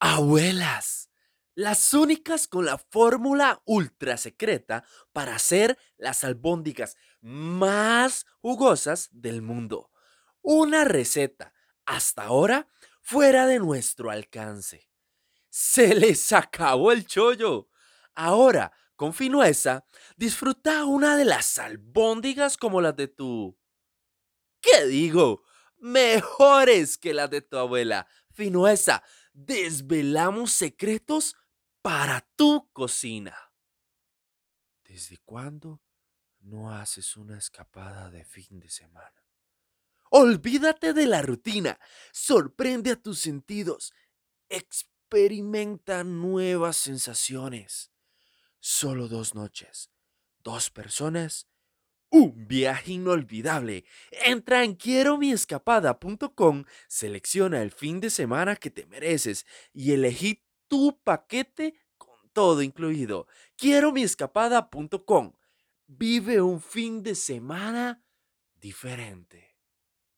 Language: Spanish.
Abuelas, las únicas con la fórmula ultra secreta para hacer las albóndigas más jugosas del mundo. Una receta hasta ahora fuera de nuestro alcance. Se les acabó el chollo. Ahora, con finueza, disfruta una de las albóndigas como las de tu... ¿Qué digo? Mejores que las de tu abuela. Finueza, desvelamos secretos para tu cocina. ¿Desde cuándo no haces una escapada de fin de semana? Olvídate de la rutina, sorprende a tus sentidos, experimenta nuevas sensaciones. Solo dos noches, dos personas, un viaje inolvidable. Entra en quiero mi selecciona el fin de semana que te mereces y elegí tu paquete con todo incluido. Quiero mi escapada.com. Vive un fin de semana diferente.